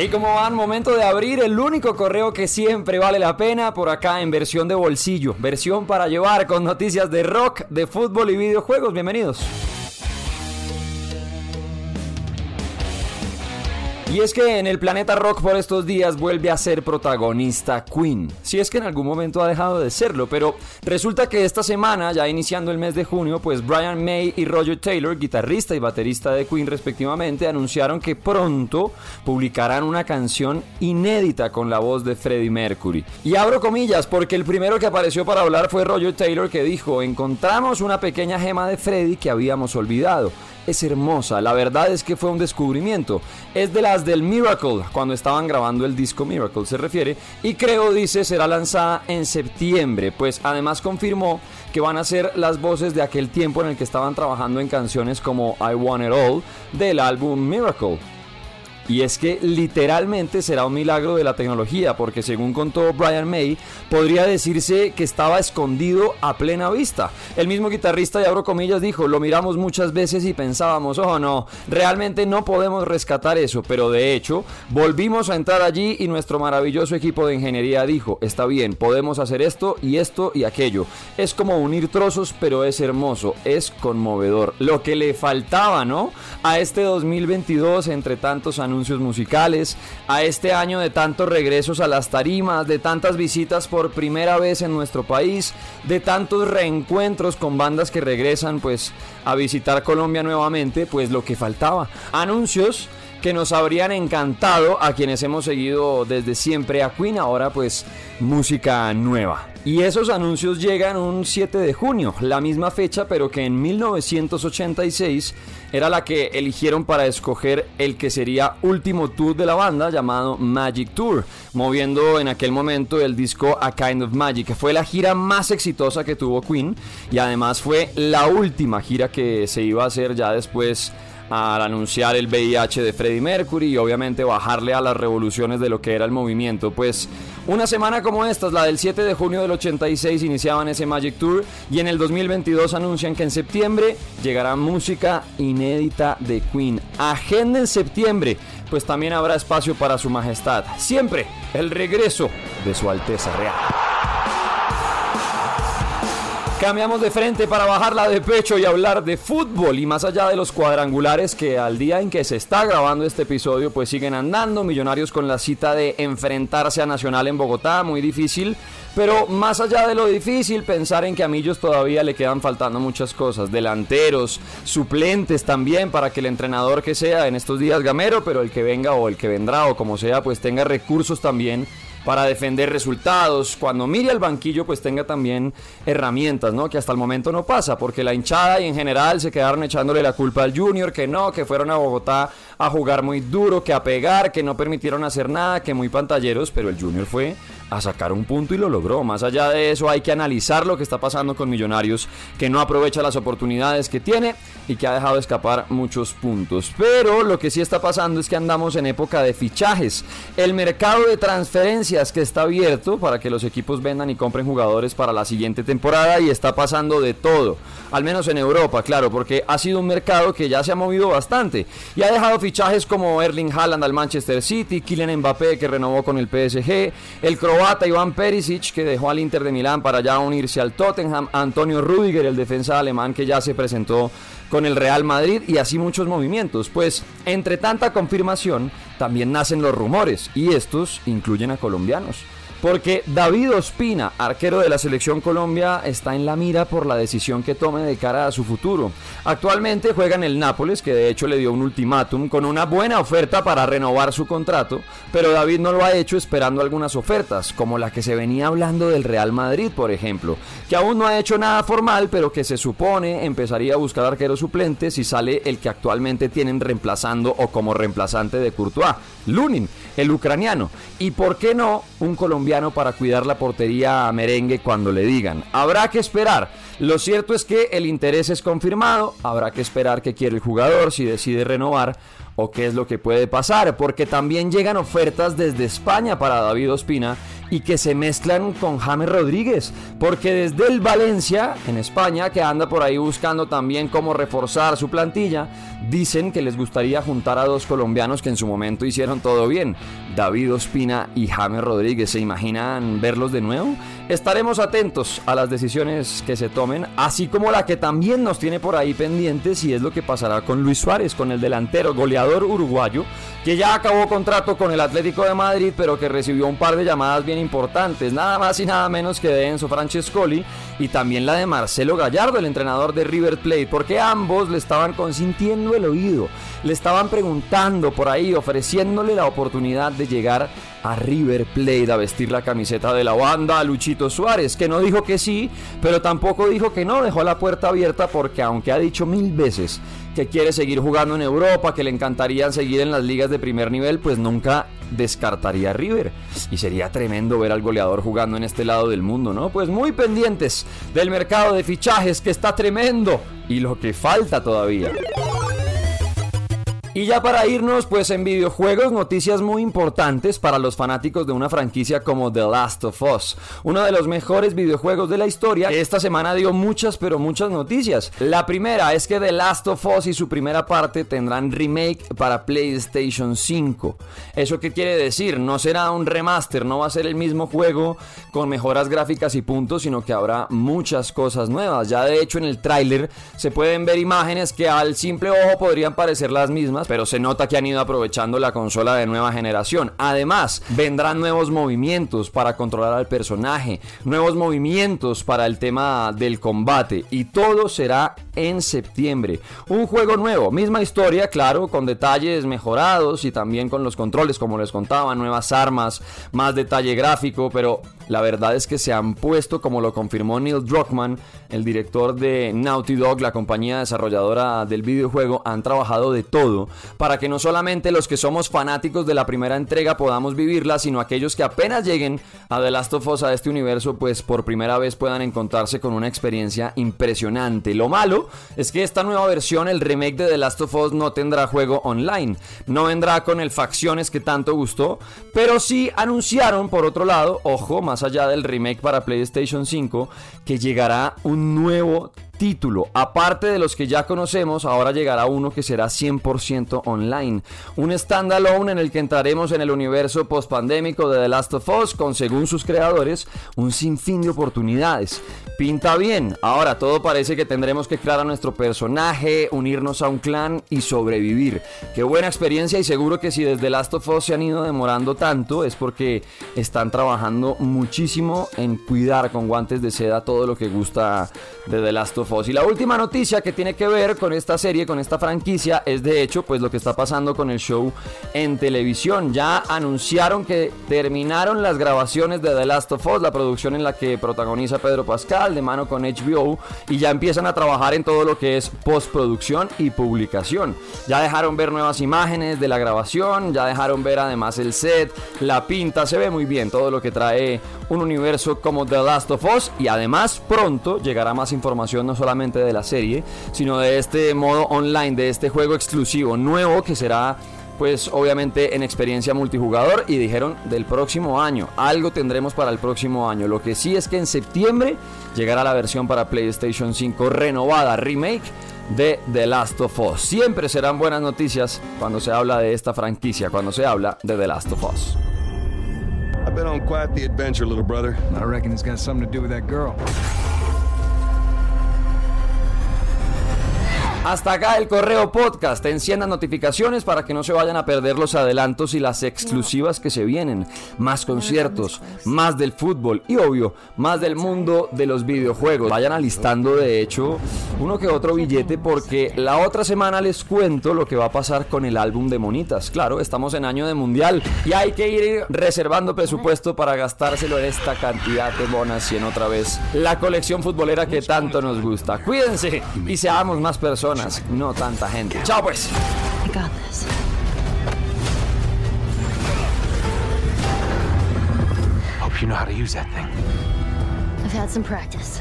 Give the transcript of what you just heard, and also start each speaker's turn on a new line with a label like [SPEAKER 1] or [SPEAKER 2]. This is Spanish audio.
[SPEAKER 1] Y como van, momento de abrir el único correo que siempre vale la pena por acá en versión de bolsillo, versión para llevar con noticias de rock, de fútbol y videojuegos. Bienvenidos. Y es que en el planeta rock por estos días vuelve a ser protagonista Queen. Si es que en algún momento ha dejado de serlo, pero resulta que esta semana, ya iniciando el mes de junio, pues Brian May y Roger Taylor, guitarrista y baterista de Queen respectivamente, anunciaron que pronto publicarán una canción inédita con la voz de Freddie Mercury. Y abro comillas porque el primero que apareció para hablar fue Roger Taylor que dijo, encontramos una pequeña gema de Freddie que habíamos olvidado es hermosa. La verdad es que fue un descubrimiento. Es de las del Miracle, cuando estaban grabando el disco Miracle se refiere. Y creo, dice, será lanzada en septiembre. Pues además confirmó que van a ser las voces de aquel tiempo en el que estaban trabajando en canciones como I Want It All del álbum Miracle. Y es que literalmente será un milagro de la tecnología, porque según contó Brian May, podría decirse que estaba escondido a plena vista. El mismo guitarrista, y abro comillas, dijo, lo miramos muchas veces y pensábamos, oh no, realmente no podemos rescatar eso, pero de hecho, volvimos a entrar allí y nuestro maravilloso equipo de ingeniería dijo, está bien, podemos hacer esto y esto y aquello. Es como unir trozos, pero es hermoso, es conmovedor. Lo que le faltaba, ¿no? A este 2022, entre tantos anuncios anuncios musicales, a este año de tantos regresos a las tarimas, de tantas visitas por primera vez en nuestro país, de tantos reencuentros con bandas que regresan pues a visitar Colombia nuevamente, pues lo que faltaba. Anuncios que nos habrían encantado a quienes hemos seguido desde siempre a Queen, ahora pues música nueva. Y esos anuncios llegan un 7 de junio, la misma fecha pero que en 1986 era la que eligieron para escoger el que sería último tour de la banda llamado Magic Tour, moviendo en aquel momento el disco A Kind of Magic, que fue la gira más exitosa que tuvo Queen y además fue la última gira que se iba a hacer ya después al anunciar el VIH de Freddie Mercury y obviamente bajarle a las revoluciones de lo que era el movimiento. Pues una semana como esta, la del 7 de junio del 86, iniciaban ese Magic Tour y en el 2022 anuncian que en septiembre llegará música inédita de Queen. Agenda en septiembre, pues también habrá espacio para su majestad. Siempre el regreso de su Alteza Real. Cambiamos de frente para bajarla de pecho y hablar de fútbol. Y más allá de los cuadrangulares que al día en que se está grabando este episodio pues siguen andando, millonarios con la cita de enfrentarse a Nacional en Bogotá, muy difícil, pero más allá de lo difícil pensar en que a Millos todavía le quedan faltando muchas cosas, delanteros, suplentes también para que el entrenador que sea en estos días gamero, pero el que venga o el que vendrá o como sea pues tenga recursos también para defender resultados, cuando mire al banquillo pues tenga también herramientas, ¿no? Que hasta el momento no pasa, porque la hinchada y en general se quedaron echándole la culpa al Junior, que no, que fueron a Bogotá a jugar muy duro, que a pegar, que no permitieron hacer nada, que muy pantalleros, pero el Junior fue a sacar un punto y lo logró. Más allá de eso hay que analizar lo que está pasando con Millonarios, que no aprovecha las oportunidades que tiene y que ha dejado escapar muchos puntos. Pero lo que sí está pasando es que andamos en época de fichajes. El mercado de transferencias que está abierto para que los equipos vendan y compren jugadores para la siguiente temporada y está pasando de todo. Al menos en Europa, claro, porque ha sido un mercado que ya se ha movido bastante y ha dejado fichajes como Erling Haaland al Manchester City, Kylian Mbappé que renovó con el PSG, el croata Iván Perisic que dejó al Inter de Milán para ya unirse al Tottenham, Antonio Rudiger, el defensa alemán que ya se presentó con el Real Madrid y así muchos movimientos. Pues entre tanta confirmación también nacen los rumores y estos incluyen a colombianos. Porque David Ospina, arquero de la selección Colombia, está en la mira por la decisión que tome de cara a su futuro. Actualmente juega en el Nápoles, que de hecho le dio un ultimátum con una buena oferta para renovar su contrato, pero David no lo ha hecho esperando algunas ofertas, como la que se venía hablando del Real Madrid, por ejemplo, que aún no ha hecho nada formal, pero que se supone empezaría a buscar arqueros suplentes si sale el que actualmente tienen reemplazando o como reemplazante de Courtois, Lunin, el ucraniano. Y por qué no un colombiano para cuidar la portería a merengue cuando le digan. Habrá que esperar. Lo cierto es que el interés es confirmado. Habrá que esperar que quiere el jugador, si decide renovar o qué es lo que puede pasar, porque también llegan ofertas desde España para David Ospina y que se mezclan con James Rodríguez, porque desde el Valencia, en España, que anda por ahí buscando también cómo reforzar su plantilla, dicen que les gustaría juntar a dos colombianos que en su momento hicieron todo bien, David Ospina y James Rodríguez. ¿Se imaginan verlos de nuevo? Estaremos atentos a las decisiones que se tomen, así como la que también nos tiene por ahí pendientes y es lo que pasará con Luis Suárez, con el delantero goleador uruguayo, que ya acabó contrato con el Atlético de Madrid, pero que recibió un par de llamadas bien importantes, nada más y nada menos que de Enzo Francescoli y también la de Marcelo Gallardo, el entrenador de River Plate, porque ambos le estaban consintiendo el oído, le estaban preguntando por ahí, ofreciéndole la oportunidad de llegar a River Plate a vestir la camiseta de la banda a Luchito Suárez, que no dijo que sí, pero tampoco dijo que no, dejó la puerta abierta porque aunque ha dicho mil veces que quiere seguir jugando en Europa, que le encantaría seguir en las ligas de primer nivel, pues nunca descartaría a River. Y sería tremendo ver al goleador jugando en este lado del mundo, ¿no? Pues muy pendientes del mercado de fichajes que está tremendo y lo que falta todavía. Y ya para irnos, pues en videojuegos, noticias muy importantes para los fanáticos de una franquicia como The Last of Us, uno de los mejores videojuegos de la historia. Esta semana dio muchas, pero muchas noticias. La primera es que The Last of Us y su primera parte tendrán remake para PlayStation 5. ¿Eso qué quiere decir? No será un remaster, no va a ser el mismo juego con mejoras gráficas y puntos, sino que habrá muchas cosas nuevas. Ya de hecho en el tráiler se pueden ver imágenes que al simple ojo podrían parecer las mismas pero se nota que han ido aprovechando la consola de nueva generación. Además, vendrán nuevos movimientos para controlar al personaje, nuevos movimientos para el tema del combate y todo será en septiembre. Un juego nuevo, misma historia, claro, con detalles mejorados y también con los controles, como les contaba, nuevas armas, más detalle gráfico, pero la verdad es que se han puesto, como lo confirmó Neil Druckmann, el director de Naughty Dog, la compañía desarrolladora del videojuego, han trabajado de todo para que no solamente los que somos fanáticos de la primera entrega podamos vivirla, sino aquellos que apenas lleguen a The Last of Us a este universo, pues por primera vez puedan encontrarse con una experiencia impresionante. Lo malo es que esta nueva versión, el remake de The Last of Us, no tendrá juego online, no vendrá con el facciones que tanto gustó, pero sí anunciaron por otro lado, ojo, más allá del remake para PlayStation 5, que llegará un nuevo título. Aparte de los que ya conocemos, ahora llegará uno que será 100% online. Un standalone en el que entraremos en el universo post-pandémico de The Last of Us con, según sus creadores, un sinfín de oportunidades. Pinta bien. Ahora todo parece que tendremos que crear a nuestro personaje, unirnos a un clan y sobrevivir. Qué buena experiencia y seguro que si desde Last of Us se han ido demorando tanto es porque están trabajando muchísimo en cuidar con guantes de seda todo lo que gusta de The Last of y la última noticia que tiene que ver con esta serie, con esta franquicia, es de hecho pues lo que está pasando con el show en televisión. Ya anunciaron que terminaron las grabaciones de The Last of Us, la producción en la que protagoniza Pedro Pascal de mano con HBO y ya empiezan a trabajar en todo lo que es postproducción y publicación. Ya dejaron ver nuevas imágenes de la grabación, ya dejaron ver además el set, la pinta, se ve muy bien todo lo que trae un universo como The Last of Us y además pronto llegará más información no solamente de la serie, sino de este modo online, de este juego exclusivo nuevo que será pues obviamente en experiencia multijugador y dijeron del próximo año, algo tendremos para el próximo año. Lo que sí es que en septiembre llegará la versión para PlayStation 5 renovada, remake de The Last of Us. Siempre serán buenas noticias cuando se habla de esta franquicia, cuando se habla de The Last of Us. I've been on quite the adventure, little brother. I reckon it's got something to do with that girl. Hasta acá el correo podcast. Enciendan notificaciones para que no se vayan a perder los adelantos y las exclusivas que se vienen. Más conciertos, más del fútbol y obvio, más del mundo de los videojuegos. Vayan alistando de hecho uno que otro billete porque la otra semana les cuento lo que va a pasar con el álbum de Monitas. Claro, estamos en año de mundial y hay que ir reservando presupuesto para gastárselo en esta cantidad de monas y en otra vez la colección futbolera que tanto nos gusta. Cuídense y seamos más personas no tanta gente. Chao pues. I got this. Hope you know how to use that thing. I've had some practice.